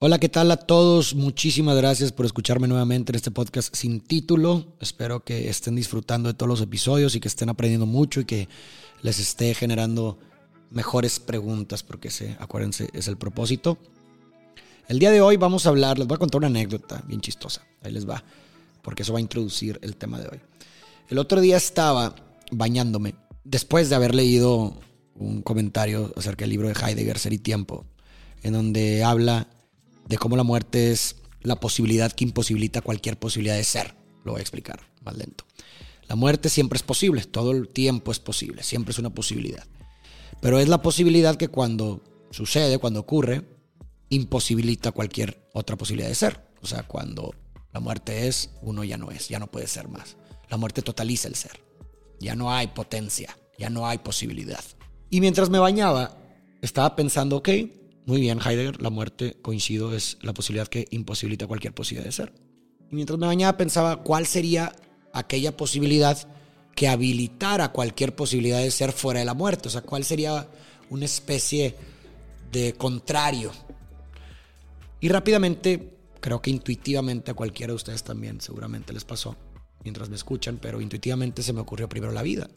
Hola, ¿qué tal a todos? Muchísimas gracias por escucharme nuevamente en este podcast sin título. Espero que estén disfrutando de todos los episodios y que estén aprendiendo mucho y que les esté generando mejores preguntas, porque ese, acuérdense, es el propósito. El día de hoy vamos a hablar, les voy a contar una anécdota bien chistosa. Ahí les va, porque eso va a introducir el tema de hoy. El otro día estaba bañándome, después de haber leído un comentario acerca del libro de Heidegger, Ser y Tiempo, en donde habla de cómo la muerte es la posibilidad que imposibilita cualquier posibilidad de ser. Lo voy a explicar más lento. La muerte siempre es posible, todo el tiempo es posible, siempre es una posibilidad. Pero es la posibilidad que cuando sucede, cuando ocurre, imposibilita cualquier otra posibilidad de ser. O sea, cuando la muerte es, uno ya no es, ya no puede ser más. La muerte totaliza el ser. Ya no hay potencia, ya no hay posibilidad. Y mientras me bañaba, estaba pensando, ok, muy bien, Heidegger, la muerte, coincido, es la posibilidad que imposibilita cualquier posibilidad de ser. Y mientras me bañaba pensaba cuál sería aquella posibilidad que habilitara cualquier posibilidad de ser fuera de la muerte. O sea, cuál sería una especie de contrario. Y rápidamente, creo que intuitivamente a cualquiera de ustedes también seguramente les pasó mientras me escuchan, pero intuitivamente se me ocurrió primero la vida.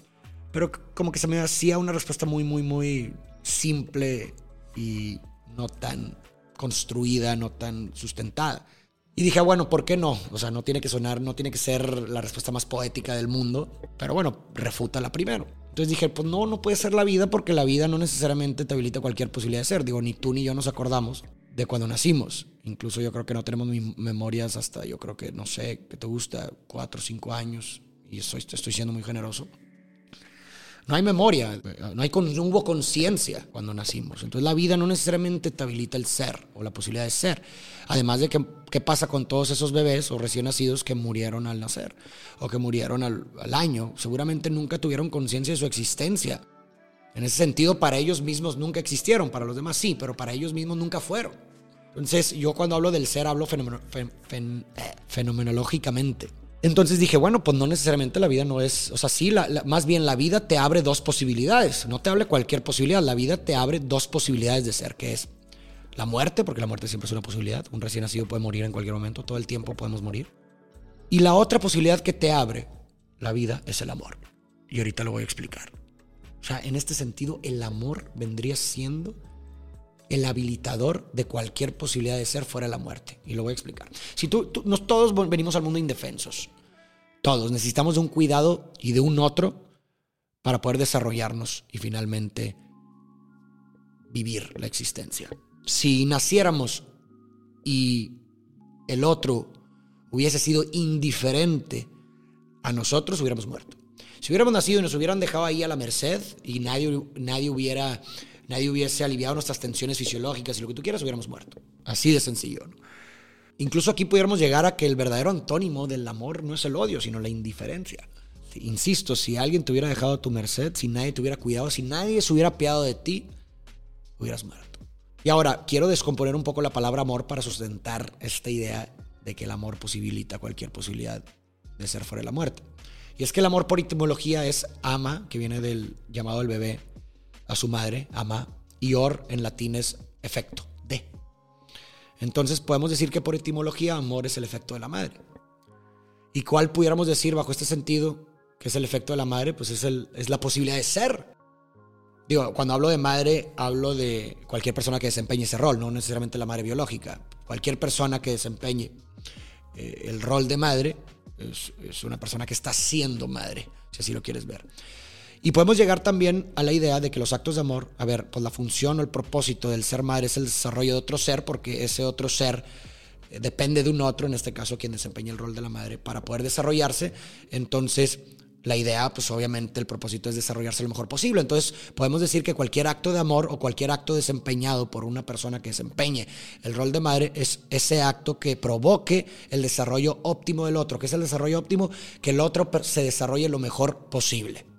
Pero como que se me hacía una respuesta muy, muy, muy simple y no tan construida, no tan sustentada. Y dije, bueno, ¿por qué no? O sea, no tiene que sonar, no tiene que ser la respuesta más poética del mundo, pero bueno, refútala primero. Entonces dije, pues no, no puede ser la vida porque la vida no necesariamente te habilita cualquier posibilidad de ser. Digo, ni tú ni yo nos acordamos de cuando nacimos. Incluso yo creo que no tenemos memorias hasta, yo creo que, no sé, que te gusta, cuatro o cinco años. Y estoy, estoy siendo muy generoso no hay memoria, no, hay, no hubo conciencia cuando nacimos. Entonces la vida no necesariamente te habilita el ser o la posibilidad de ser. Además de que, qué pasa con todos esos bebés o recién nacidos que murieron al nacer o que murieron al, al año. Seguramente nunca tuvieron conciencia de su existencia. En ese sentido, para ellos mismos nunca existieron, para los demás sí, pero para ellos mismos nunca fueron. Entonces, yo cuando hablo del ser hablo eh, fenomenológicamente. Entonces dije, bueno, pues no necesariamente la vida no es, o sea, sí, más bien la vida te abre dos posibilidades, no te abre cualquier posibilidad, la vida te abre dos posibilidades de ser, que es la muerte, porque la muerte siempre es una posibilidad, un recién nacido puede morir en cualquier momento, todo el tiempo podemos morir. Y la otra posibilidad que te abre la vida es el amor. Y ahorita lo voy a explicar. O sea, en este sentido, el amor vendría siendo el habilitador de cualquier posibilidad de ser fuera de la muerte. Y lo voy a explicar. Si tú, todos venimos al mundo indefensos. Todos necesitamos de un cuidado y de un otro para poder desarrollarnos y finalmente vivir la existencia. Si naciéramos y el otro hubiese sido indiferente a nosotros, hubiéramos muerto. Si hubiéramos nacido y nos hubieran dejado ahí a la merced y nadie, nadie hubiera nadie hubiese aliviado nuestras tensiones fisiológicas y lo que tú quieras, hubiéramos muerto. Así de sencillo. Incluso aquí pudiéramos llegar a que el verdadero antónimo del amor no es el odio, sino la indiferencia. Insisto, si alguien te hubiera dejado a tu merced, si nadie te hubiera cuidado, si nadie se hubiera apiado de ti, hubieras muerto. Y ahora, quiero descomponer un poco la palabra amor para sustentar esta idea de que el amor posibilita cualquier posibilidad de ser fuera de la muerte. Y es que el amor por etimología es ama, que viene del llamado del bebé, a su madre, ama, y or en latín es efecto, de. Entonces podemos decir que por etimología amor es el efecto de la madre. ¿Y cuál pudiéramos decir bajo este sentido que es el efecto de la madre? Pues es, el, es la posibilidad de ser. Digo, cuando hablo de madre, hablo de cualquier persona que desempeñe ese rol, no necesariamente la madre biológica. Cualquier persona que desempeñe eh, el rol de madre es, es, una persona que está siendo madre, si así lo quieres ver. Y podemos llegar también a la idea de que los actos de amor, a ver, pues la función o el propósito del ser madre es el desarrollo de otro ser, porque ese otro ser eh, depende de un otro, en este caso quien desempeña el rol de la madre, para poder desarrollarse. Entonces, la idea, pues obviamente el propósito es desarrollarse lo mejor posible. Entonces, podemos decir que cualquier acto de amor o cualquier acto desempeñado por una persona que desempeñe el rol de madre es ese acto que provoque el desarrollo óptimo del otro. que es el desarrollo óptimo? Que el otro se desarrolle lo mejor posible.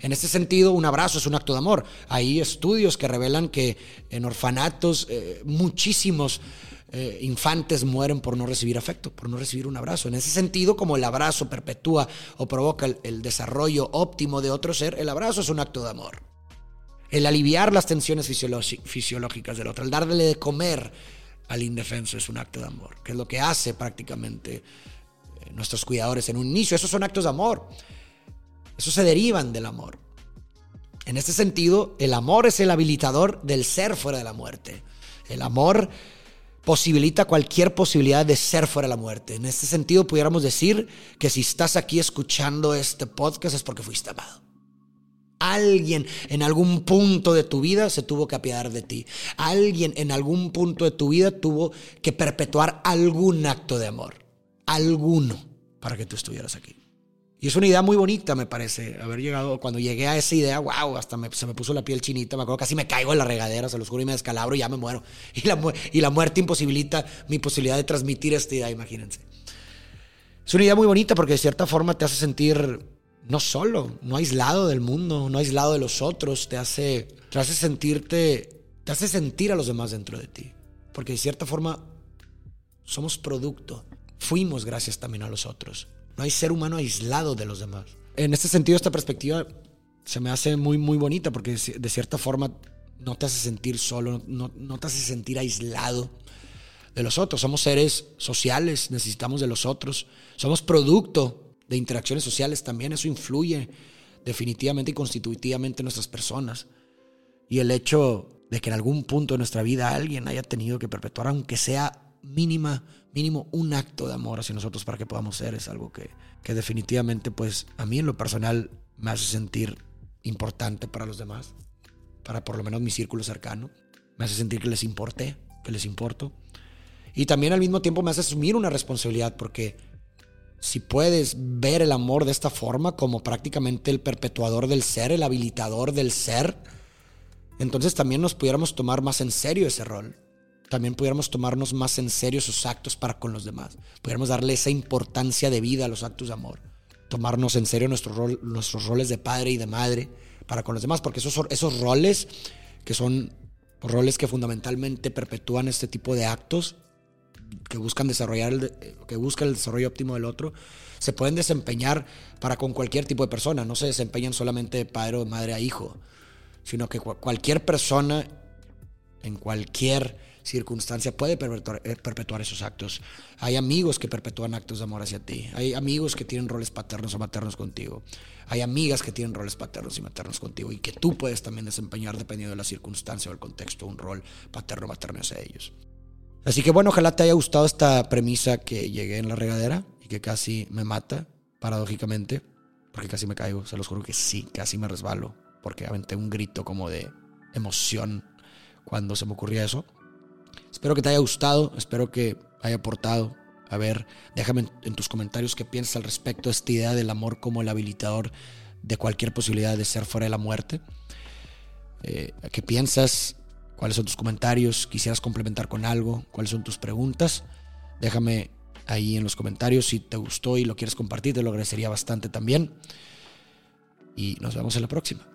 En este sentido, un abrazo es un acto de amor. Hay estudios que revelan que en orfanatos eh, muchísimos eh, infantes mueren por no recibir afecto, por no recibir un abrazo. En ese sentido, como el abrazo perpetúa o provoca el, desarrollo óptimo de otro ser, el abrazo es un acto de amor. El aliviar las tensiones fisiológicas del otro, el darle de comer al indefenso es un acto de amor, que es lo que hace prácticamente eh, nuestros cuidadores en un inicio. Esos son actos de amor. Esos se derivan del amor. En este sentido, el amor es el habilitador del ser fuera de la muerte. El amor posibilita cualquier posibilidad de ser fuera de la muerte. En este sentido, pudiéramos decir que si estás aquí escuchando este podcast es porque fuiste amado. Alguien en algún punto de tu vida se tuvo que apiadar de ti. Alguien en algún punto de tu vida tuvo que perpetuar algún acto de amor. Alguno para que tú estuvieras aquí. Y es una idea muy bonita, me parece, haber llegado, cuando llegué a esa idea, wow, hasta se me puso la piel chinita, me acuerdo casi me caigo en la regadera, se los juro, y me descalabro y ya me muero. Y la, y la muerte imposibilita mi posibilidad de transmitir esta idea, imagínense. Es una idea muy bonita porque de cierta forma te hace sentir no solo, no aislado del mundo, no aislado de los otros, te hace, te hace sentirte, te hace sentir a los demás dentro de ti. Porque de cierta forma somos producto, fuimos gracias también a los otros. No hay ser humano aislado de los demás. En este sentido, esta perspectiva se me hace muy, muy bonita porque de cierta forma no te hace sentir solo, no, no te hace sentir aislado de los otros. Somos seres sociales, necesitamos de los otros. Somos producto de interacciones sociales también. Eso influye definitivamente y constitutivamente en nuestras personas. Y el hecho de que en algún punto de nuestra vida alguien haya tenido que perpetuar, aunque sea mínima, mínimo un acto de amor hacia nosotros para que podamos ser. Es algo que, que definitivamente, pues a mí en lo personal me hace sentir importante para los demás, para por lo menos mi círculo cercano. Me hace sentir que les importé, que les importo. Y también al mismo tiempo me hace asumir una responsabilidad porque si puedes ver el amor de esta forma como prácticamente el perpetuador del ser, el habilitador del ser, entonces también nos pudiéramos tomar más en serio ese rol también pudiéramos tomarnos más en serio esos actos para con los demás. Pudiéramos darle esa importancia de vida a los actos de amor. Tomarnos en serio nuestro rol, nuestros roles de padre y de madre para con los demás, porque esos, esos roles, que son roles que fundamentalmente perpetúan este tipo de actos, que buscan desarrollar el, que el desarrollo óptimo del otro, se pueden desempeñar para con cualquier tipo de persona. No se desempeñan solamente de padre o de madre a hijo, sino que cualquier persona en cualquier circunstancia puede eh, perpetuar, esos actos. Hay amigos que perpetúan actos de amor hacia ti. Hay amigos que tienen roles paternos o maternos contigo. Hay amigas que tienen roles paternos y maternos contigo y que tú puedes también desempeñar dependiendo de la circunstancia o el contexto un rol paterno o materno hacia ellos. Así que bueno, ojalá te haya gustado esta premisa que llegué en la regadera y que casi me mata, paradójicamente, porque casi me caigo, se los juro que sí, casi me resbalo, porque aventé un grito como de emoción cuando se me ocurría eso. Espero que te haya gustado, espero que haya aportado. A ver, déjame en tus comentarios qué piensas al respecto de esta idea del amor como el habilitador de cualquier posibilidad de ser fuera de la muerte. Eh, ¿Qué piensas? ¿Cuáles son tus comentarios? ¿Quisieras complementar con algo? ¿Cuáles son tus preguntas? Déjame ahí en los comentarios si te gustó y lo quieres compartir, te lo agradecería bastante también. Y nos vemos en la próxima.